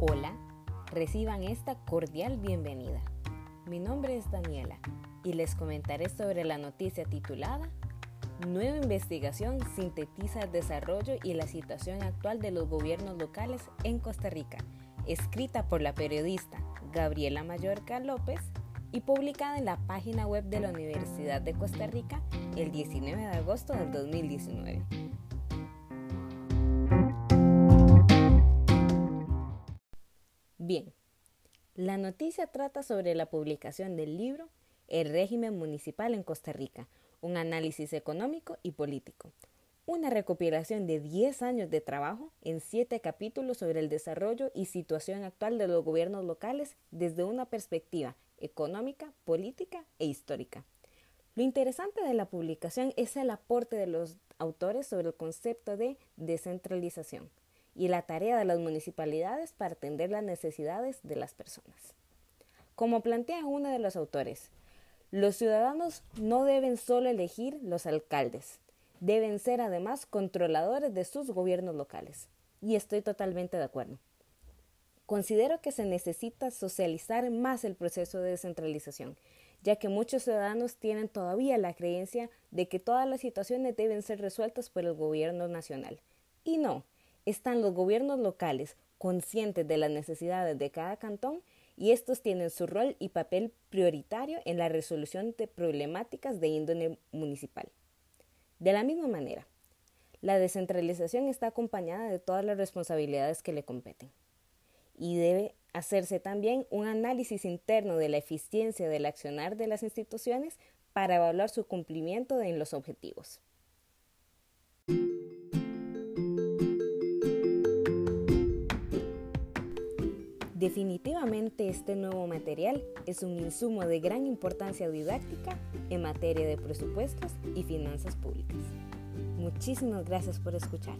Hola, reciban esta cordial bienvenida. Mi nombre es Daniela y les comentaré sobre la noticia titulada Nueva investigación sintetiza el desarrollo y la situación actual de los gobiernos locales en Costa Rica, escrita por la periodista Gabriela Mallorca López y publicada en la página web de la Universidad de Costa Rica el 19 de agosto del 2019. Bien, la noticia trata sobre la publicación del libro El régimen municipal en Costa Rica, un análisis económico y político, una recopilación de 10 años de trabajo en 7 capítulos sobre el desarrollo y situación actual de los gobiernos locales desde una perspectiva económica, política e histórica. Lo interesante de la publicación es el aporte de los autores sobre el concepto de descentralización y la tarea de las municipalidades para atender las necesidades de las personas. Como plantea uno de los autores, los ciudadanos no deben solo elegir los alcaldes, deben ser además controladores de sus gobiernos locales. Y estoy totalmente de acuerdo. Considero que se necesita socializar más el proceso de descentralización, ya que muchos ciudadanos tienen todavía la creencia de que todas las situaciones deben ser resueltas por el gobierno nacional. Y no, están los gobiernos locales conscientes de las necesidades de cada cantón y estos tienen su rol y papel prioritario en la resolución de problemáticas de índole municipal. De la misma manera, la descentralización está acompañada de todas las responsabilidades que le competen y debe hacerse también un análisis interno de la eficiencia del accionar de las instituciones para evaluar su cumplimiento en los objetivos. Definitivamente este nuevo material es un insumo de gran importancia didáctica en materia de presupuestos y finanzas públicas. Muchísimas gracias por escuchar.